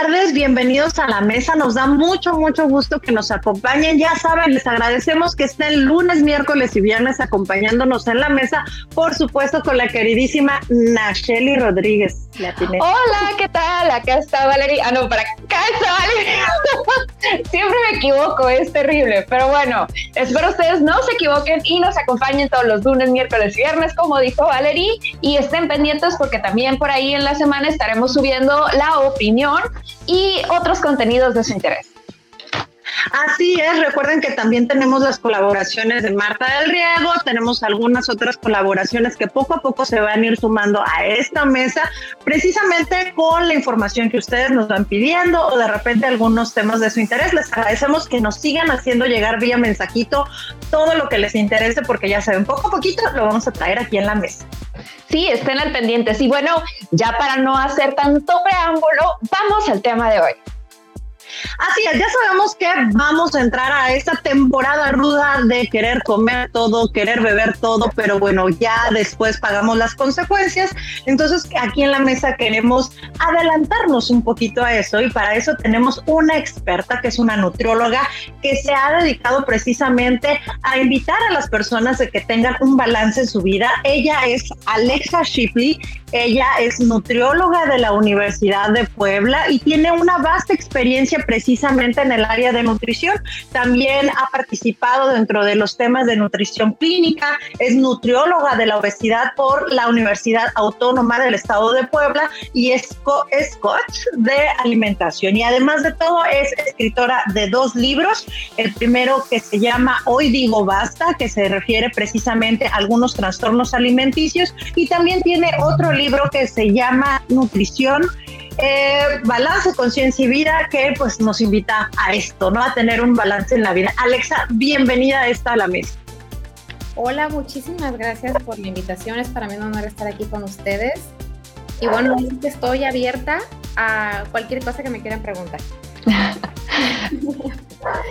tardes, bienvenidos a la mesa. Nos da mucho, mucho gusto que nos acompañen. Ya saben, les agradecemos que estén lunes, miércoles y viernes acompañándonos en la mesa, por supuesto, con la queridísima Nacheli Rodríguez. Hola, ¿qué tal? Acá está Valeria. Ah, no, para acá está Valeria. Siempre me equivoco, es terrible. Pero bueno, espero ustedes no se equivoquen y nos acompañen todos los lunes, miércoles y viernes, como dijo Valerie. Y estén pendientes porque también por ahí en la semana estaremos subiendo la opinión y otros contenidos de su interés. Así es, recuerden que también tenemos las colaboraciones de Marta del Riego, tenemos algunas otras colaboraciones que poco a poco se van a ir sumando a esta mesa, precisamente con la información que ustedes nos van pidiendo o de repente algunos temas de su interés. Les agradecemos que nos sigan haciendo llegar vía mensajito todo lo que les interese, porque ya saben, poco a poquito lo vamos a traer aquí en la mesa. Sí, estén al pendiente. Y bueno, ya para no hacer tanto preámbulo, vamos al tema de hoy. Así es, ya sabemos que vamos a entrar a esta temporada ruda de querer comer todo, querer beber todo, pero bueno, ya después pagamos las consecuencias. Entonces, aquí en la mesa queremos adelantarnos un poquito a eso y para eso tenemos una experta que es una nutrióloga que se ha dedicado precisamente a invitar a las personas de que tengan un balance en su vida. Ella es Alexa Shipley, ella es nutrióloga de la Universidad de Puebla y tiene una vasta experiencia precisamente en el área de nutrición. También ha participado dentro de los temas de nutrición clínica, es nutrióloga de la obesidad por la Universidad Autónoma del Estado de Puebla y es, es coach de alimentación. Y además de todo es escritora de dos libros. El primero que se llama Hoy digo basta, que se refiere precisamente a algunos trastornos alimenticios y también tiene otro libro que se llama Nutrición eh, balance, conciencia y vida, que pues nos invita a esto, ¿no? A tener un balance en la vida. Alexa, bienvenida a esta a la mesa. Hola, muchísimas gracias por la invitación. Es para mí un honor estar aquí con ustedes. Y bueno, estoy abierta a cualquier cosa que me quieran preguntar.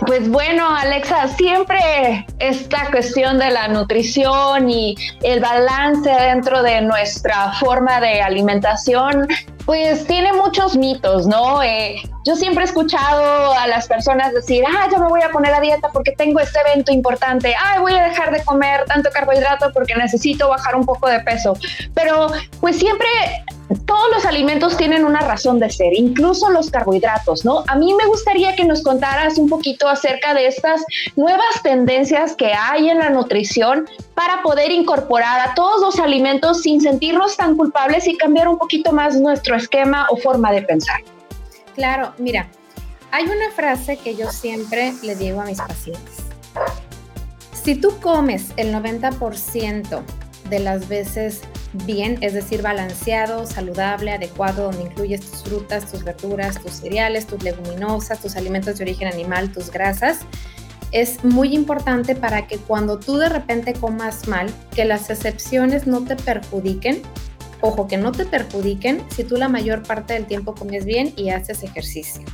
Pues bueno, Alexa, siempre esta cuestión de la nutrición y el balance dentro de nuestra forma de alimentación pues tiene muchos mitos, ¿no? Eh, yo siempre he escuchado a las personas decir, ah, yo me voy a poner a dieta porque tengo este evento importante, ah, voy a dejar de comer tanto carbohidrato porque necesito bajar un poco de peso. Pero pues siempre todos los alimentos tienen una razón de ser, incluso los carbohidratos, ¿no? A mí me gustaría que nos contaras un poquito acerca de estas nuevas tendencias que hay en la nutrición para poder incorporar a todos los alimentos sin sentirnos tan culpables y cambiar un poquito más nuestro esquema o forma de pensar. Claro, mira, hay una frase que yo siempre le digo a mis pacientes. Si tú comes el 90% de las veces bien, es decir, balanceado, saludable, adecuado, donde incluyes tus frutas, tus verduras, tus cereales, tus leguminosas, tus alimentos de origen animal, tus grasas, es muy importante para que cuando tú de repente comas mal, que las excepciones no te perjudiquen. Ojo, que no te perjudiquen si tú la mayor parte del tiempo comes bien y haces ejercicio.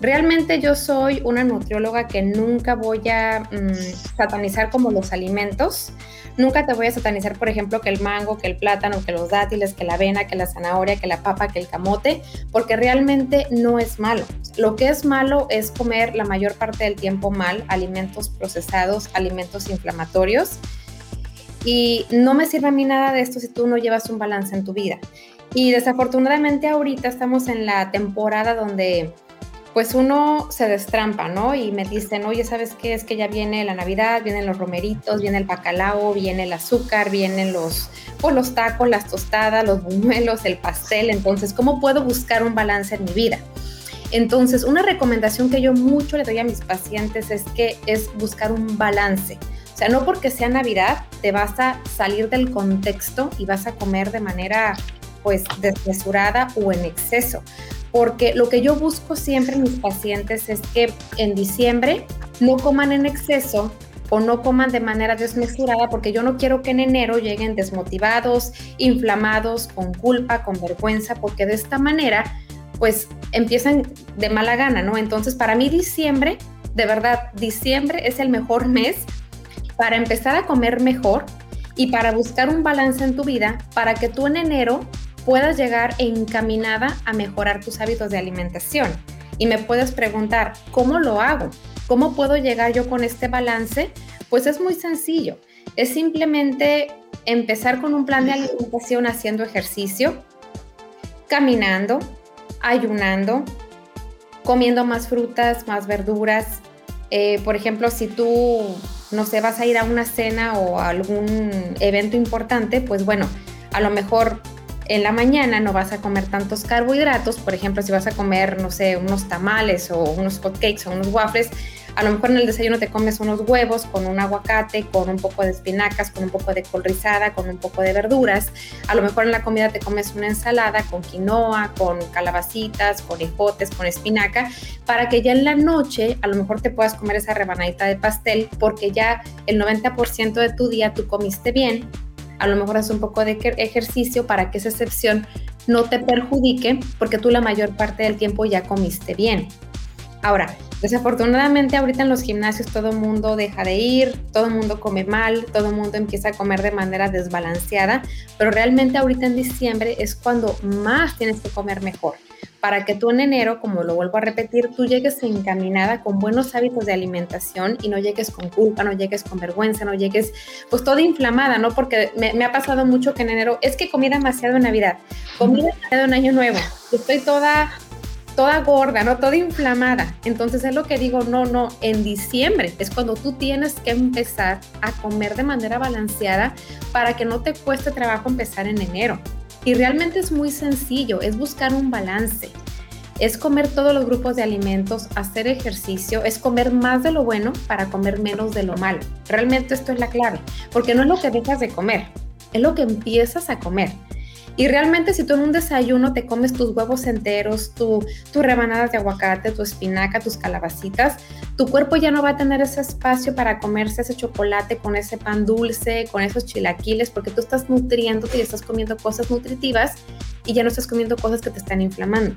Realmente yo soy una nutrióloga que nunca voy a mm, satanizar como los alimentos. Nunca te voy a satanizar, por ejemplo, que el mango, que el plátano, que los dátiles, que la avena, que la zanahoria, que la papa, que el camote, porque realmente no es malo. Lo que es malo es comer la mayor parte del tiempo mal, alimentos procesados, alimentos inflamatorios. Y no me sirve a mí nada de esto si tú no llevas un balance en tu vida. Y desafortunadamente ahorita estamos en la temporada donde pues uno se destrampa, ¿no? Y me dicen, oye, ¿sabes qué? Es que ya viene la Navidad, vienen los romeritos, viene el bacalao, viene el azúcar, vienen los, pues, los tacos, las tostadas, los buñuelos, el pastel. Entonces, ¿cómo puedo buscar un balance en mi vida? Entonces, una recomendación que yo mucho le doy a mis pacientes es que es buscar un balance. Sea, no porque sea Navidad te vas a salir del contexto y vas a comer de manera pues desmesurada o en exceso porque lo que yo busco siempre en mis pacientes es que en diciembre no coman en exceso o no coman de manera desmesurada, porque yo no quiero que en enero lleguen desmotivados, inflamados, con culpa, con vergüenza, porque de esta manera, pues empiezan de mala gana, ¿no? Entonces, para mí diciembre, de verdad, diciembre es el mejor mes para empezar a comer mejor y para buscar un balance en tu vida, para que tú en enero puedas llegar encaminada a mejorar tus hábitos de alimentación. Y me puedes preguntar, ¿cómo lo hago? ¿Cómo puedo llegar yo con este balance? Pues es muy sencillo. Es simplemente empezar con un plan de alimentación haciendo ejercicio, caminando, ayunando, comiendo más frutas, más verduras. Eh, por ejemplo, si tú, no sé, vas a ir a una cena o a algún evento importante, pues bueno, a lo mejor en la mañana no vas a comer tantos carbohidratos, por ejemplo, si vas a comer, no sé, unos tamales o unos hotcakes o unos waffles, a lo mejor en el desayuno te comes unos huevos con un aguacate, con un poco de espinacas, con un poco de col rizada, con un poco de verduras. A lo mejor en la comida te comes una ensalada con quinoa, con calabacitas, con ejotes, con espinaca, para que ya en la noche a lo mejor te puedas comer esa rebanadita de pastel porque ya el 90% de tu día tú comiste bien a lo mejor haces un poco de ejercicio para que esa excepción no te perjudique porque tú la mayor parte del tiempo ya comiste bien. Ahora, desafortunadamente ahorita en los gimnasios todo mundo deja de ir, todo mundo come mal, todo mundo empieza a comer de manera desbalanceada, pero realmente ahorita en diciembre es cuando más tienes que comer mejor para que tú en enero, como lo vuelvo a repetir, tú llegues encaminada con buenos hábitos de alimentación y no llegues con culpa, no llegues con vergüenza, no llegues pues toda inflamada, ¿no? Porque me, ha pasado mucho que en enero es que comí demasiado en Navidad, comí demasiado en Año Nuevo, estoy toda toda gorda, ¿no? Toda inflamada. Entonces es lo que digo, no, no, en diciembre es cuando tú tienes que empezar a comer de manera balanceada para que no te cueste trabajo empezar en enero. Y realmente es muy sencillo, es buscar un balance. Es comer todos los grupos de alimentos, hacer ejercicio, es comer más de lo bueno para comer menos de lo malo. Realmente esto es la clave, porque no es lo que dejas de comer, es lo que empiezas a comer. Y realmente si tú en un desayuno te comes tus huevos enteros, tus rebanadas de aguacate, tu espinaca, tus calabacitas, tu cuerpo ya no va a tener ese espacio para comerse ese chocolate con ese pan dulce, con esos chilaquiles, porque tú estás nutriéndote y estás comiendo cosas nutritivas y ya no estás comiendo cosas que te están inflamando.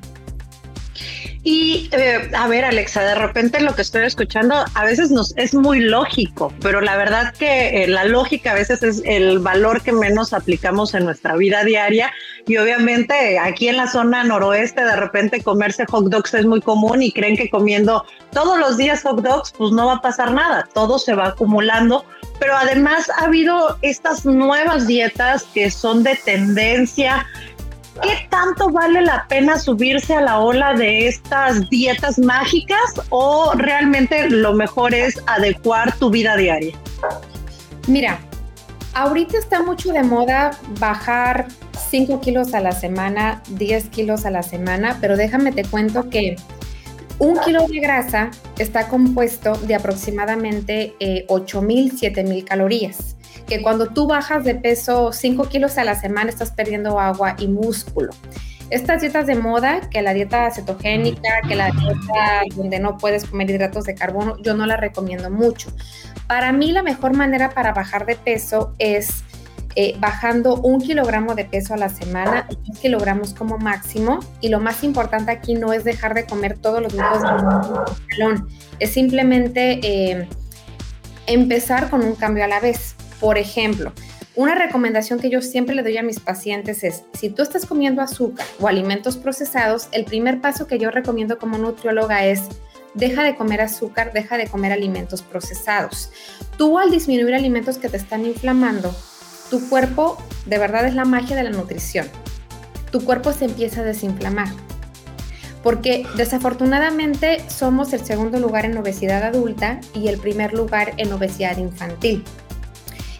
Y eh, a ver, Alexa, de repente lo que estoy escuchando a veces nos es muy lógico, pero la verdad que eh, la lógica a veces es el valor que menos aplicamos en nuestra vida diaria. Y obviamente aquí en la zona noroeste, de repente comerse hot dogs es muy común y creen que comiendo todos los días hot dogs, pues no va a pasar nada, todo se va acumulando. Pero además ha habido estas nuevas dietas que son de tendencia ¿qué tanto vale la pena subirse a la ola de estas dietas mágicas o realmente lo mejor es adecuar tu vida diaria? Mira, ahorita está mucho de moda bajar 5 kilos a la semana, 10 kilos a la semana, pero déjame te cuento que un kilo de grasa está compuesto de aproximadamente eh, 8.000, 7.000 calorías que cuando tú bajas de peso 5 kilos a la semana estás perdiendo agua y músculo. Estas dietas de moda, que la dieta cetogénica, que la dieta donde no puedes comer hidratos de carbono, yo no la recomiendo mucho. Para mí la mejor manera para bajar de peso es eh, bajando un kilogramo de peso a la semana, dos kilogramos como máximo. Y lo más importante aquí no es dejar de comer todos los grupos de salón, es simplemente eh, empezar con un cambio a la vez. Por ejemplo, una recomendación que yo siempre le doy a mis pacientes es, si tú estás comiendo azúcar o alimentos procesados, el primer paso que yo recomiendo como nutrióloga es, deja de comer azúcar, deja de comer alimentos procesados. Tú al disminuir alimentos que te están inflamando, tu cuerpo, de verdad es la magia de la nutrición, tu cuerpo se empieza a desinflamar. Porque desafortunadamente somos el segundo lugar en obesidad adulta y el primer lugar en obesidad infantil.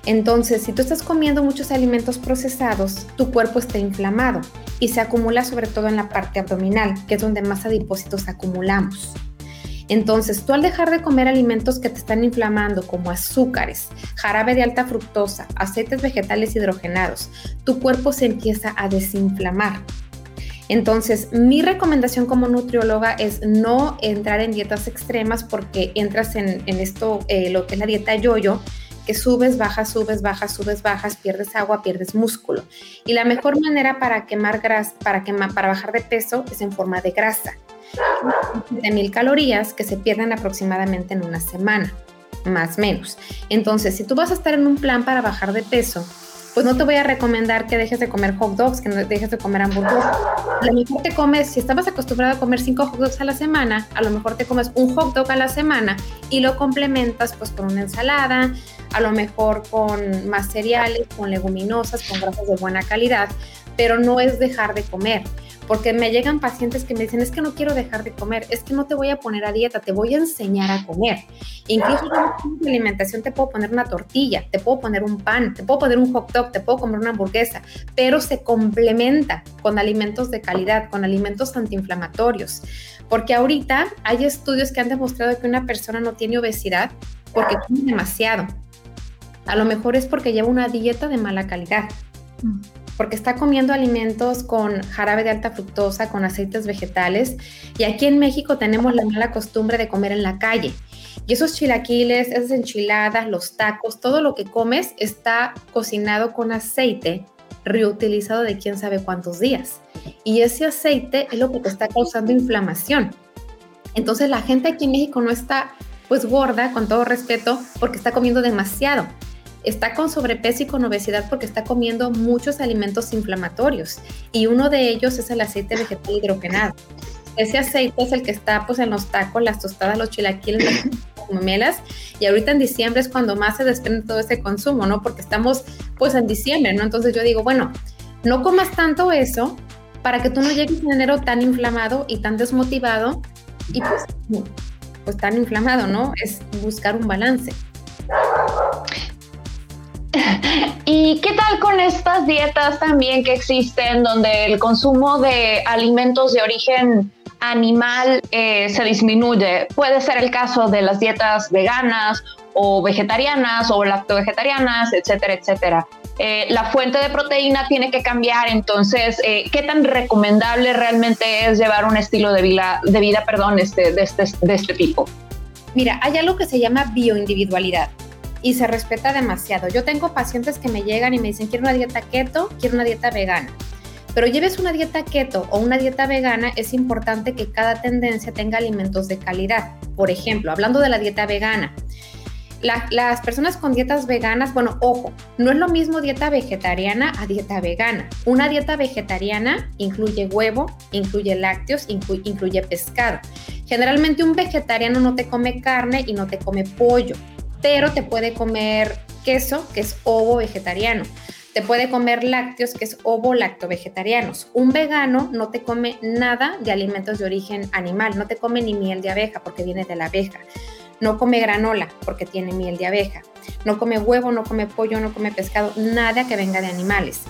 Entonces, si tú estás comiendo muchos alimentos procesados, tu cuerpo está inflamado y se acumula sobre todo en la parte abdominal, que es donde más adipósitos acumulamos. Entonces, tú al dejar de comer alimentos que te están inflamando, como azúcares, jarabe de alta fructosa, aceites vegetales hidrogenados, tu cuerpo se empieza a desinflamar. Entonces, mi recomendación como nutrióloga es no entrar en dietas extremas porque entras en, esto, eh, lo que es la dieta yoyo, que subes, bajas, subes, bajas, subes, bajas, pierdes agua, pierdes músculo. Y la mejor manera para quemar grasa, para, quemar, para bajar de peso es en forma de grasa. De mil calorías que se pierden aproximadamente en una semana, más o menos. Entonces, si tú vas a estar en un plan para bajar de peso, pues no te voy a recomendar que dejes de comer hot dogs, que no dejes de comer hamburguesas. A lo mejor te comes, si estabas acostumbrado a comer cinco hot dogs a la semana, a lo mejor te comes un hot dog a la semana y lo complementas pues con una ensalada, a lo mejor con más cereales, con leguminosas, con grasas de buena calidad, pero no es dejar de comer porque me llegan pacientes que me dicen, es que no quiero dejar de comer, es que no te voy a poner a dieta, te voy a enseñar a comer. Incluso en la alimentación te puedo poner una tortilla, te puedo poner un pan, te puedo poner un hot dog, te puedo comer una hamburguesa, pero se complementa con alimentos de calidad, con alimentos antiinflamatorios. Porque ahorita hay estudios que han demostrado que una persona no tiene obesidad porque come demasiado. A lo mejor es porque lleva una dieta de mala calidad. Mm porque está comiendo alimentos con jarabe de alta fructosa, con aceites vegetales. Y aquí en México tenemos la mala costumbre de comer en la calle. Y esos chilaquiles, esas enchiladas, los tacos, todo lo que comes está cocinado con aceite reutilizado de quién sabe cuántos días. Y ese aceite es lo que te está causando inflamación. Entonces la gente aquí en México no está pues gorda, con todo respeto, porque está comiendo demasiado está con sobrepeso y con obesidad porque está comiendo muchos alimentos inflamatorios y uno de ellos es el aceite vegetal hidrogenado. Ese aceite es el que está pues en los tacos, las tostadas, los chilaquiles, las memelas y ahorita en diciembre es cuando más se desprende todo ese consumo, ¿no? Porque estamos pues en diciembre, ¿no? Entonces yo digo, bueno, no comas tanto eso para que tú no llegues en enero tan inflamado y tan desmotivado y pues, pues tan inflamado, ¿no? Es buscar un balance. ¿Y qué tal con estas dietas también que existen donde el consumo de alimentos de origen animal eh, se disminuye? Puede ser el caso de las dietas veganas o vegetarianas o lacto-vegetarianas, etcétera, etcétera. Eh, la fuente de proteína tiene que cambiar, entonces, eh, ¿qué tan recomendable realmente es llevar un estilo de vida, de vida perdón, este, de, este, de este tipo? Mira, hay algo que se llama bioindividualidad y se respeta demasiado. Yo tengo pacientes que me llegan y me dicen, quiero una dieta keto, quiero una dieta vegana. Pero lleves una dieta keto o una dieta vegana, es importante que cada tendencia tenga alimentos de calidad. Por ejemplo, hablando de la dieta vegana, las personas con dietas veganas, bueno, ojo, no es lo mismo dieta vegetariana a dieta vegana. Una dieta vegetariana incluye huevo, incluye lácteos, incluye pescado. Generalmente un vegetariano no te come carne y no te come pollo pero te puede comer queso, que es ovo vegetariano. Te puede comer lácteos, que es ovo lacto vegetarianos. Un vegano no te come nada de alimentos de origen animal, no te come ni miel de abeja porque viene de la abeja. No come granola porque tiene miel de abeja. No come huevo, no come pollo, no come pescado, nada que venga de animales.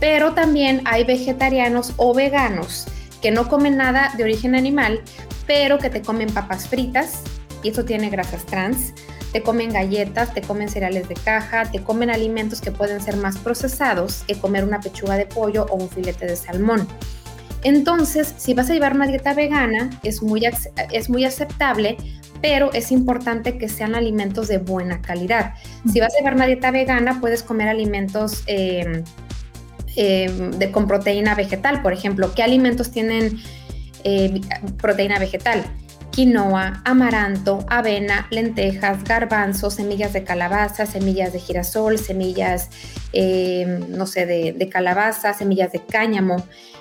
Pero también hay vegetarianos o veganos que no comen nada de origen animal, pero que te comen papas fritas, y eso tiene grasas trans, te comen galletas, te comen cereales de caja, te comen alimentos que pueden ser más procesados que comer una pechuga de pollo o un filete de salmón. Entonces, si vas a llevar una dieta vegana, es muy, es muy aceptable, pero es importante que sean alimentos de buena calidad. Si vas a llevar una dieta vegana, puedes comer alimentos em, em, de, con proteína vegetal, por ejemplo. ¿Qué alimentos tienen eh, proteína vegetal? Quinoa, amaranto, avena, lentejas, garbanzos, semillas de calabaza, semillas de girasol, semillas, eh, no sé, de, calabaza, semillas de cáñamo.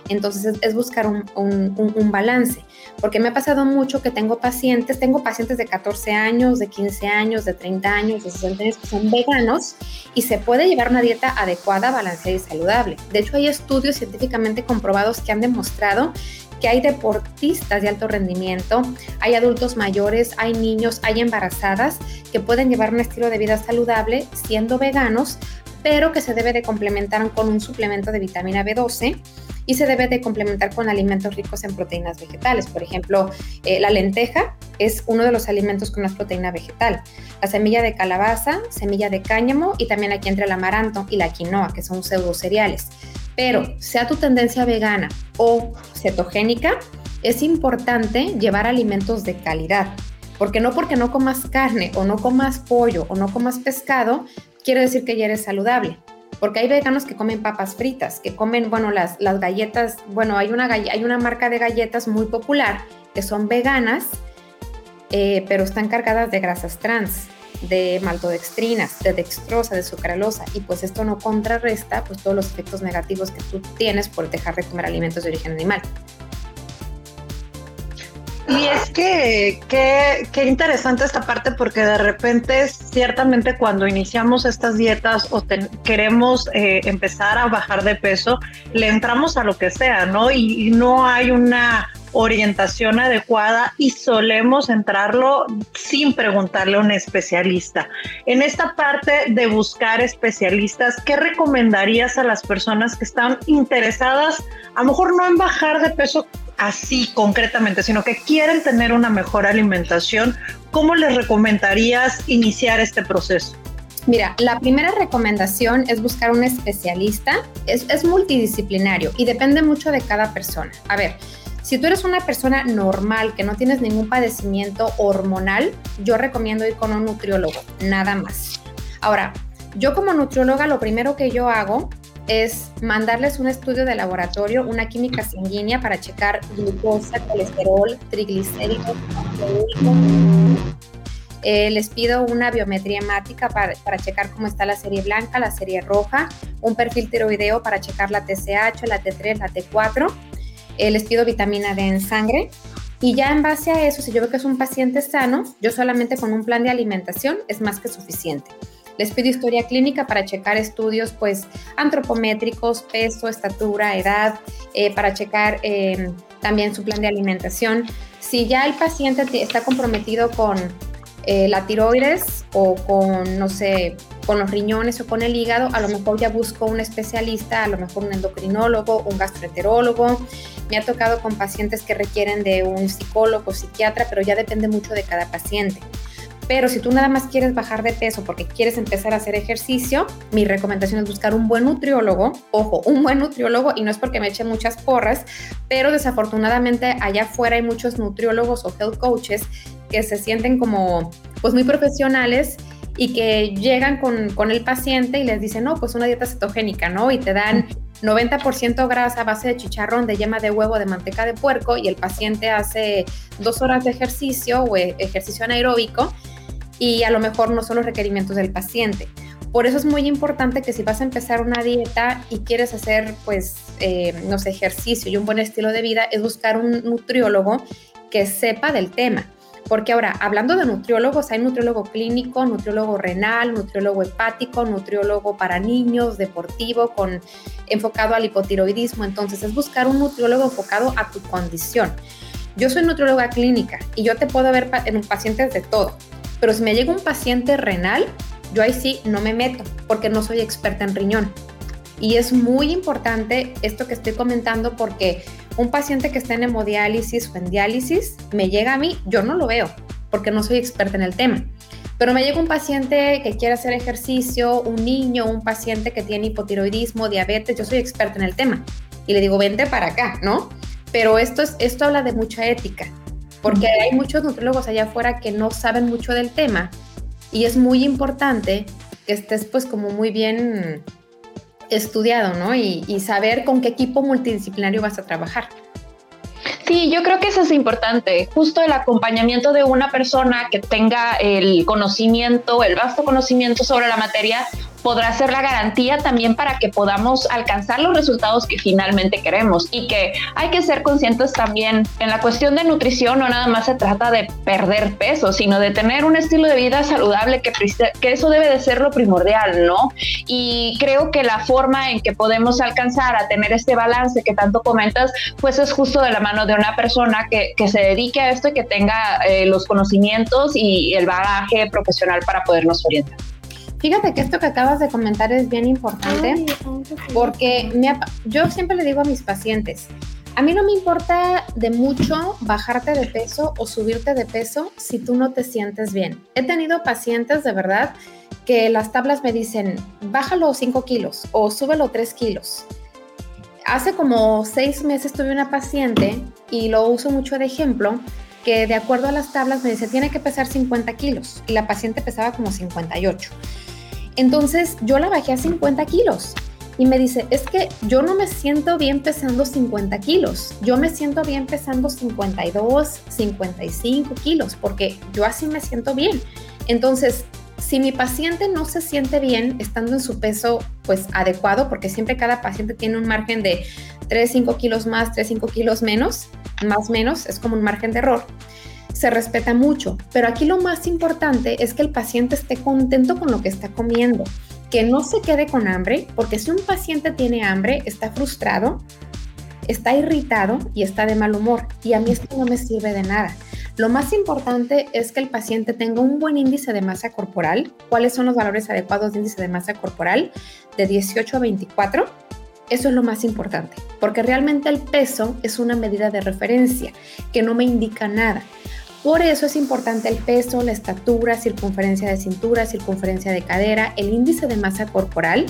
Entonces es, buscar un, balance, porque me ha pasado mucho que tengo pacientes, tengo pacientes de 14 años, de 15 años, de 30 años, de 60 años que son veganos y se puede llevar una dieta adecuada, balanceada y saludable. De hecho, hay estudios científicamente comprobados que han demostrado que hay deportistas de alto rendimiento, hay adultos mayores, hay niños, hay embarazadas que pueden llevar un estilo de vida saludable siendo veganos, pero que se debe de complementar con un suplemento de vitamina B12 y se debe de complementar con alimentos ricos en proteínas vegetales. Por ejemplo, eh, la lenteja es uno de los alimentos con más proteína vegetal. La semilla de calabaza, semilla de cáñamo y también aquí entre el amaranto y la quinoa, que son pseudo cereales. Pero sea tu tendencia vegana o cetogénica, es importante llevar alimentos de calidad. Porque no porque no comas carne o no comas pollo o no comas pescado, quiere decir que ya eres saludable. Porque hay veganos que comen papas fritas, que comen, bueno, las, las galletas, bueno, hay una, hay una marca de galletas muy popular que son veganas, eh, pero están cargadas de grasas trans. De maltodextrinas, de dextrosa, de sucralosa, y pues esto no contrarresta pues todos los efectos negativos que tú tienes por dejar de comer alimentos de origen animal. Y es que qué interesante esta parte porque de repente ciertamente cuando iniciamos estas dietas o queremos eh, empezar a bajar de peso, le entramos a lo que sea, ¿no? y no hay una orientación adecuada y solemos entrarlo sin preguntarle a un especialista. En esta parte de buscar especialistas, ¿qué recomendarías a las personas que están interesadas, a lo mejor no en bajar de peso así concretamente, sino que quieren tener una mejor alimentación? ¿Cómo les recomendarías iniciar este proceso? Mira, la primera recomendación es buscar un especialista. Es, es multidisciplinario y depende mucho de cada persona. A ver, si tú eres una persona normal, que no tienes ningún padecimiento hormonal, yo recomiendo ir con un nutriólogo, nada más. Ahora, yo como nutrióloga lo primero que yo hago es mandarles un estudio de laboratorio, una química sanguínea para checar glucosa, colesterol, triglicéridos, eh, les pido una biometría hemática para, para, checar cómo está la serie blanca, la serie roja, un perfil tiroideo para checar la TSH, la T3, la T4 eh, les pido vitamina D en sangre. Y ya en base a eso, si yo veo que es un paciente sano, yo solamente con un plan de alimentación es más que suficiente. Les pido historia clínica para checar estudios pues antropométricos, peso, estatura, edad, eh, para checar em, también su plan de alimentación. Si ya el paciente está comprometido con eh, la tiroides o con, no sé, con los riñones o con el hígado, a lo mejor ya busco un especialista, a lo mejor un endocrinólogo, un gastroenterólogo, me ha tocado con pacientes que requieren de un psicólogo, psiquiatra, pero ya depende mucho de cada paciente. Pero si tú nada más quieres bajar de peso porque quieres empezar a hacer ejercicio, mi recomendación es buscar un buen nutriólogo. Ojo, un buen nutriólogo, y no es porque me eche muchas porras, pero desafortunadamente allá afuera hay muchos nutriólogos o health coaches que se sienten como pues muy profesionales y que llegan con, con el paciente y les dicen, no, pues una dieta cetogénica, ¿no? Y te dan 90% grasa a base de chicharrón, de yema de huevo, de manteca de puerco y el paciente hace dos horas de ejercicio o e, ejercicio anaeróbico y a lo mejor no son los requerimientos del paciente. Por eso es muy importante que si vas a empezar una dieta y quieres hacer, pues, eh, no sé, ejercicio y un buen estilo de vida, es buscar un nutriólogo que sepa del tema porque ahora, hablando de nutriólogos, hay nutriólogo clínico, nutriólogo renal, nutriólogo hepático, nutriólogo para niños, deportivo, con enfocado al hipotiroidismo. Entonces, es buscar un nutriólogo enfocado a tu condición. Yo soy nutrióloga clínica y yo te puedo ver en un paciente de todo. Pero si me llega un paciente renal, yo ahí sí no me meto porque no soy experta en riñón. Y es muy importante esto que estoy comentando porque un paciente que está en hemodiálisis o en diálisis me llega a mí, yo no lo veo porque no soy experta en el tema. Pero me llega un paciente que quiere hacer ejercicio, un niño, un paciente que tiene hipotiroidismo, diabetes, yo soy experta en el tema. Y le digo, vente para acá, ¿no? Pero esto, es, esto habla de mucha ética, porque hay muchos nutriólogos allá afuera que no saben mucho del tema y es muy importante que estés pues como muy bien estudiado, ¿no? Y, y saber con qué equipo multidisciplinario vas a trabajar. Sí, yo creo que eso es importante, justo el acompañamiento de una persona que tenga el conocimiento, el vasto conocimiento sobre la materia, podrá ser la garantía también para que podamos alcanzar los resultados que finalmente queremos y que hay que ser conscientes también en la cuestión de nutrición no nada más se trata de perder peso sino de tener un estilo de vida saludable que, que eso debe de ser lo primordial no y creo que la forma en que podemos alcanzar a tener este balance que tanto comentas pues es justo de la mano de una persona que, que se dedique a esto y que tenga eh, los conocimientos y el bagaje profesional para podernos orientar. Fíjate que esto que acabas de comentar es bien importante porque yo siempre le digo a mis pacientes, a mí no me importa de mucho bajarte de peso o subirte de peso si tú no te sientes bien. He tenido pacientes de verdad que las tablas me dicen, bájalo 5 kilos o súbelo 3 kilos. Hace como 6 meses tuve una paciente y lo uso mucho de ejemplo que de acuerdo a las tablas me dice tiene que pesar 50 kilos y la paciente pesaba como 58. Entonces yo la bajé a 50 kilos y me dice, es que yo no me siento bien pesando 50 kilos, yo me siento bien pesando 52, 55 kilos, porque yo así me siento bien. Entonces, si mi paciente no se siente bien estando en su peso pues adecuado, porque siempre cada paciente tiene un margen de 3, 5 kilos más, 3, 5 kilos menos, más menos, es como un margen de error, se respeta mucho. Pero aquí lo más importante es que el paciente esté contento con lo que está comiendo, que no se quede con hambre, porque si un paciente tiene hambre, está frustrado, está irritado y está de mal humor. Y a mí esto no me sirve de nada. Lo más importante es que el paciente tenga un buen índice de masa corporal. ¿Cuáles son los valores adecuados de índice de masa corporal? De 18 a 24. Eso es lo más importante, porque realmente el peso es una medida de referencia que no me indica nada. Por eso es importante el peso, la estatura, circunferencia de cintura, circunferencia de cadera, el índice de masa corporal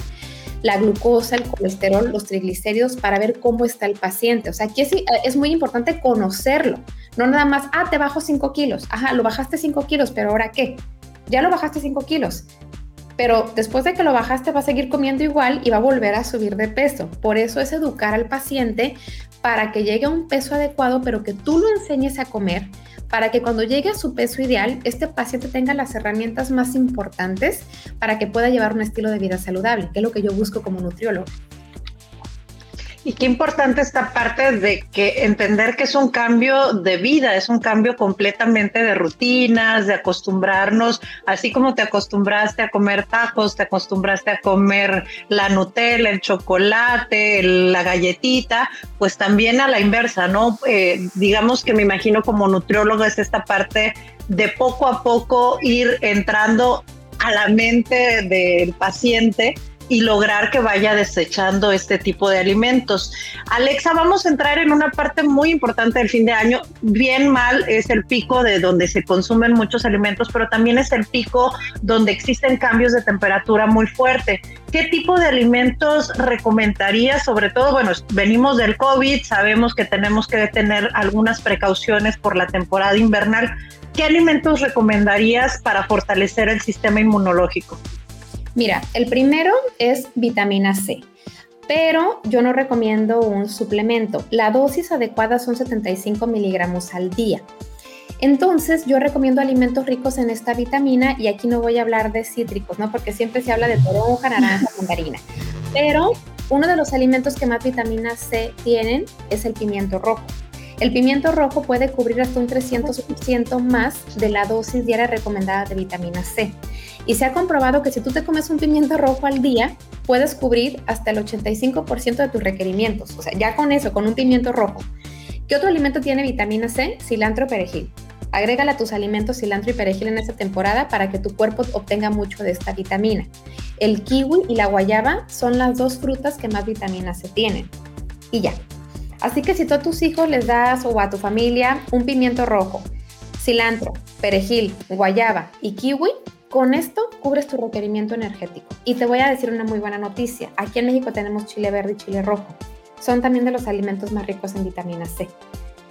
la glucosa, el colesterol, los triglicéridos para ver cómo está el paciente. O sea, aquí es, muy importante conocerlo. No nada más, ah, te bajo 5 kilos. Ajá, lo bajaste 5 kilos, pero ahora qué? Ya lo bajaste 5 kilos. Pero después de que lo bajaste va a seguir comiendo igual y va a volver a subir de peso. Por eso es educar al paciente para que llegue a un peso adecuado, pero que tú lo enseñes a comer para que cuando llegue a su peso ideal, este paciente tenga las herramientas más importantes para que pueda llevar un estilo de vida saludable, que es lo que yo busco como nutriólogo. Y qué importante esta parte de que entender que es un cambio de vida, es un cambio completamente de rutinas, de acostumbrarnos, así como te acostumbraste a comer tacos, te acostumbraste a comer la Nutella, el chocolate, la galletita, pues también a la inversa, ¿no? Eh, digamos que me imagino como nutriólogo es esta parte de poco a poco ir entrando a la mente del paciente y lograr que vaya desechando este tipo de alimentos. Alexa, vamos a entrar en una parte muy importante del fin de año. Bien mal es el pico de donde se consumen muchos alimentos, pero también es el pico donde existen cambios de temperatura muy fuerte. ¿Qué tipo de alimentos recomendarías? Sobre todo, bueno, venimos del COVID, sabemos que tenemos que tener algunas precauciones por la temporada invernal. ¿Qué alimentos recomendarías para fortalecer el sistema inmunológico? Mira, el primero es vitamina C, pero yo no recomiendo un suplemento. La dosis adecuada son 75 miligramos al día. Entonces, yo recomiendo alimentos ricos en esta vitamina y aquí no voy a hablar de cítricos, ¿no? Porque siempre se habla de toronja, naranja, mandarina. Pero uno de los alimentos que más vitamina C tienen es el pimiento rojo. El pimiento rojo puede cubrir hasta un 300% más de la dosis diaria recomendada de vitamina C. Y se ha comprobado que si tú te comes un pimiento rojo al día, puedes cubrir hasta el 85% de tus requerimientos. O sea, ya con eso, con un pimiento rojo. ¿Qué otro alimento tiene vitamina C? Cilantro, perejil. Agrégale a tus alimentos cilantro y perejil en esta temporada para que tu cuerpo obtenga mucho de esta vitamina. El kiwi y la guayaba son las dos frutas que más vitamina C tienen. Y ya, Así que si tú a tus hijos les das o a tu familia un pimiento rojo, cilantro, perejil, guayaba y kiwi, con esto cubres tu requerimiento energético. Y te voy a decir una muy buena noticia. Aquí en México tenemos chile verde y chile rojo. Son también de los alimentos más ricos en vitamina C.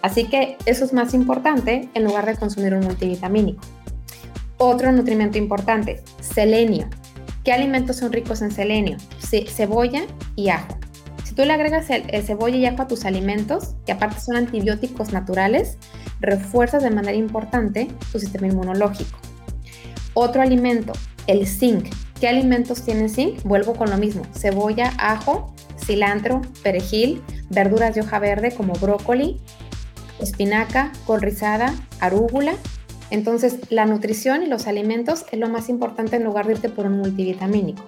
Así que eso es más importante en lugar de consumir un multivitamínico. Otro nutrimento importante, selenio. ¿Qué alimentos son ricos en selenio? cebolla y ajo tú le agregas el, cebolla y ajo a tus alimentos, que aparte son antibióticos naturales, refuerzas de manera importante tu sistema inmunológico. Otro alimento, el zinc. ¿Qué alimentos tienen zinc? Vuelvo con lo mismo, cebolla, ajo, cilantro, perejil, verduras de hoja verde como brócoli, espinaca, col rizada, arúgula. Entonces, la nutrición y los alimentos es lo más importante en lugar de irte por un multivitamínico.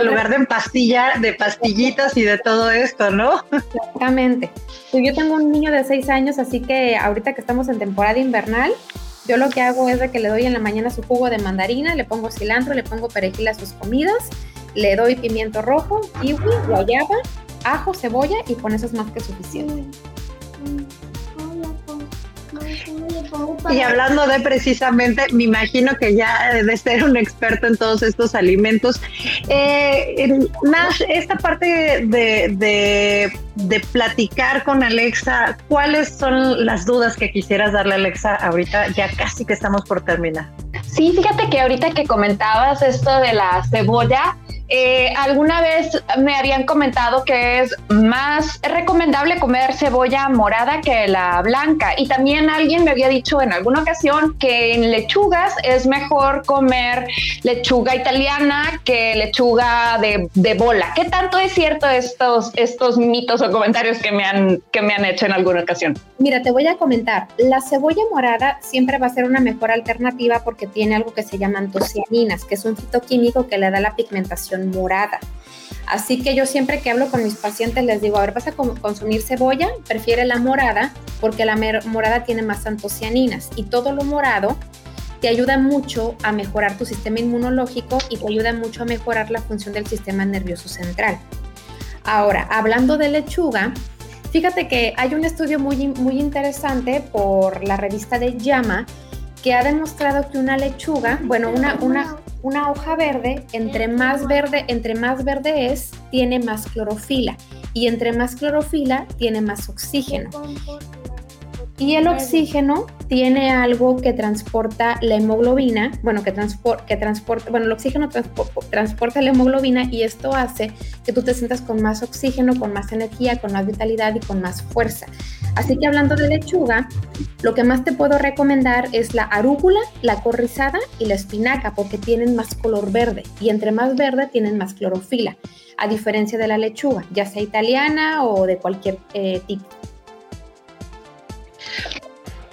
En lugar de pastilla, de pastillitas y de todo esto, ¿no? Exactamente. Pues yo tengo un niño de seis años, así que ahorita que estamos en temporada invernal, yo lo que hago es de que le doy en la mañana su jugo de mandarina, le pongo cilantro, le pongo perejil a sus comidas, le doy pimiento rojo, kiwi, guayaba, ajo, cebolla y con eso es más que suficiente. Y hablando de precisamente, me imagino que ya debe ser un experto en todos estos alimentos. Eh, Nash, esta parte de, de, platicar con Alexa, ¿cuáles son las dudas que quisieras darle a Alexa ahorita? Ya casi que estamos por terminar. Sí, fíjate que ahorita que comentabas esto de la cebolla, eh, alguna vez me habían comentado que es más recomendable comer cebolla morada que la blanca. Y también alguien me había dicho en alguna ocasión que en lechugas es mejor comer lechuga italiana que lechuga de, bola. ¿Qué tanto es cierto estos, estos mitos o comentarios que me, han, que me han hecho en alguna ocasión? Mira, te voy a comentar. La cebolla morada siempre va a ser una mejor alternativa porque tiene algo que se llama antocianinas, que es un fitoquímico que le da la pigmentación morada. Así que yo siempre que hablo con mis pacientes les digo, a ver, vas a consumir cebolla, prefiere la morada porque la morada tiene más antocianinas y todo lo morado te ayuda mucho a mejorar tu sistema inmunológico y te ayuda mucho a mejorar la función del sistema nervioso central. Ahora, hablando de lechuga, fíjate que hay un estudio muy, muy interesante por la revista de Llama que ha demostrado que una lechuga, bueno, una, una, una hoja verde, entre más verde, entre más verde es, tiene más clorofila y entre más clorofila tiene más oxígeno. Y el oxígeno tiene algo que transporta la hemoglobina, bueno, que, que transporta, bueno, el oxígeno transporta la hemoglobina y esto hace que tú te sientas con más oxígeno, con más energía, con más vitalidad y con más fuerza. Así que hablando de lechuga, lo que más te puedo recomendar es la arúgula, la corrizada y la espinaca, porque tienen más color verde y entre más verde tienen más clorofila, a diferencia de la lechuga, ya sea italiana o de cualquier eh, tipo.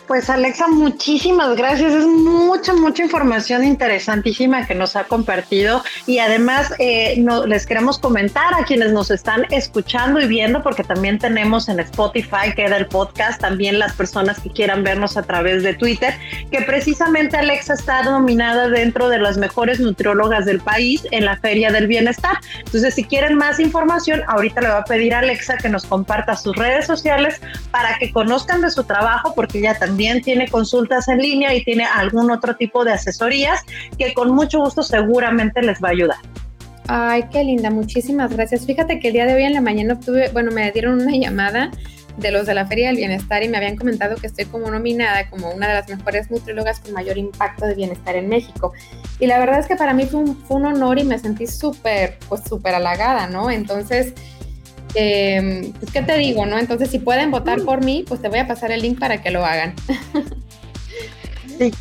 Pues Alexa, muchísimas gracias. Es mucha, mucha información interesantísima que nos ha compartido y además eh, les queremos comentar a quienes nos están escuchando y viendo, porque también tenemos en Spotify, queda el podcast, también las personas que quieran vernos a través de Twitter, que precisamente Alexa está nominada dentro de las mejores nutriólogas del país en la Feria del Bienestar. Entonces, si quieren más información, ahorita le va a pedir a Alexa que nos comparta sus redes sociales para que conozcan de su trabajo, porque ya también también tiene consultas en línea y tiene algún otro tipo de asesorías que con mucho gusto seguramente les va a ayudar. Ay, qué linda, muchísimas gracias. Fíjate que el día de hoy en la mañana obtuve, bueno, me dieron una llamada de los de la Feria del Bienestar y me habían comentado que estoy como nominada como una de las mejores nutriólogas con mayor impacto de bienestar en México. Y la verdad es que para mí fue un, fue un honor y me sentí súper, pues súper halagada, ¿no? Entonces, eh, pues, ¿qué te digo, no? Entonces, si pueden votar por mí, pues te voy a pasar el link para que lo hagan. Sí.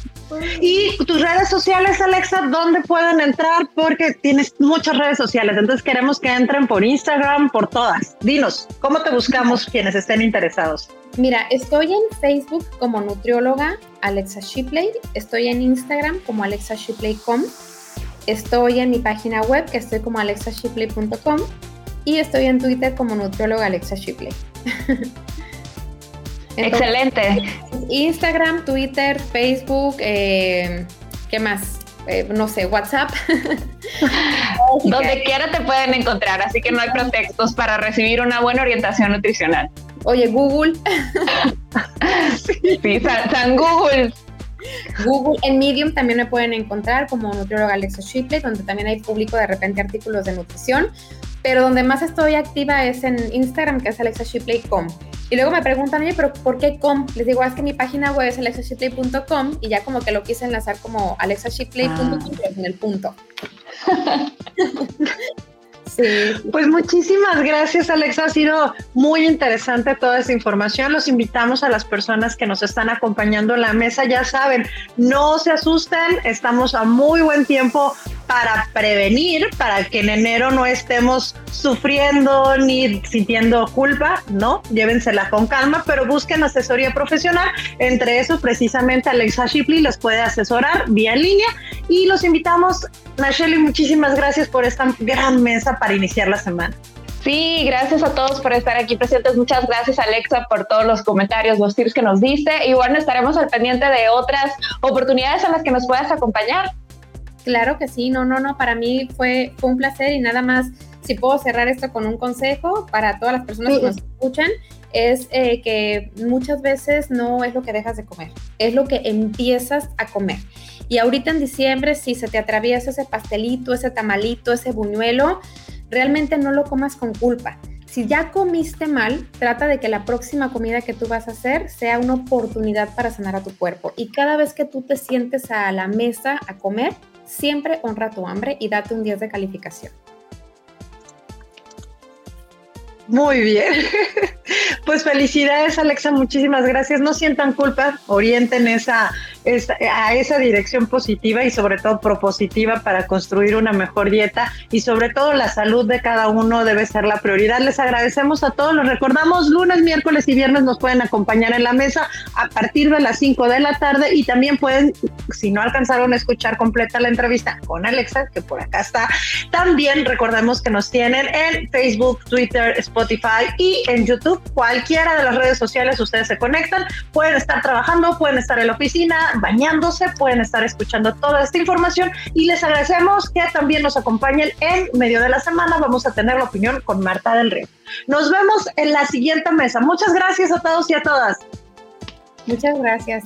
Y tus redes sociales, Alexa, ¿dónde pueden entrar? Porque tienes muchas redes sociales, entonces queremos que entren por Instagram, por todas. Dinos, ¿cómo te buscamos quienes estén interesados? Mira, estoy en Facebook como nutrióloga Alexa Shipley, estoy en Instagram como alexashipley.com, estoy en mi página web que estoy como alexashipley.com y estoy en Twitter como nutrióloga Alexa Shipley. Excelente. Instagram, Twitter, Facebook, eh, ¿qué más? Eh, no sé, WhatsApp. Donde quiera te pueden encontrar, así que no hay pretextos para recibir una buena orientación nutricional. Oye, Google. sí, San, Google. Google, en Medium también me pueden encontrar como nutrióloga Alexa Shipley, donde también hay público de repente artículos de nutrición pero donde más estoy activa es en Instagram, que es alexashipley.com. Y luego me preguntan, oye, pero ¿por qué com? Les digo, es que mi página web es alexashipley.com y ya como que lo quise enlazar como alexashipley.com, ah. pero en el punto. Sí. Pues muchísimas gracias, Alexa. Ha sido muy interesante toda esa información. Los invitamos a las personas que nos están acompañando en la mesa. Ya saben, no se asusten, estamos a muy buen tiempo para prevenir, para que en enero no estemos sufriendo ni sintiendo culpa, ¿no? Llévensela con calma, pero busquen asesoría profesional. Entre eso, precisamente Alexa Shipley les puede asesorar vía línea y los invitamos. Nacheli, muchísimas gracias por esta gran mesa para iniciar la semana. Sí, gracias a todos por estar aquí presentes. Muchas gracias, Alexa, por todos los comentarios, los tips que nos diste. Y bueno, estaremos al pendiente de otras oportunidades en las que nos puedas acompañar. Claro que sí, no, no, no, para mí fue, fue un placer y nada más, si puedo cerrar esto con un consejo para todas las personas que nos escuchan, es eh, que muchas veces no es lo que dejas de comer, es lo que empiezas a comer. Y ahorita en diciembre, si se te atraviesa ese pastelito, ese tamalito, ese buñuelo, realmente no lo comas con culpa. Si ya comiste mal, trata de que la próxima comida que tú vas a hacer sea una oportunidad para sanar a tu cuerpo. Y cada vez que tú te sientes a la mesa a comer, Siempre honra tu hambre y date un 10 de calificación. Muy bien. Pues felicidades, Alexa. Muchísimas gracias. No sientan culpa, orienten esa, a esa dirección positiva y sobre todo propositiva para construir una mejor dieta y sobre todo la salud de cada uno debe ser la prioridad. Les agradecemos a todos. Los recordamos lunes, miércoles y viernes nos pueden acompañar en la mesa a partir de las 5 de la tarde y también pueden, si no alcanzaron a escuchar completa la entrevista con Alexa, que por acá está, también recordemos que nos tienen en Facebook, Twitter, Spotify y en YouTube. Cualquiera de las redes sociales ustedes se conectan, pueden estar trabajando, pueden estar en la oficina, bañándose, pueden estar escuchando toda esta información y les agradecemos que también nos acompañen en medio de la semana. Vamos a tener la opinión con Marta del Río. Nos vemos en la siguiente mesa. Muchas gracias a todos y a todas. Muchas gracias.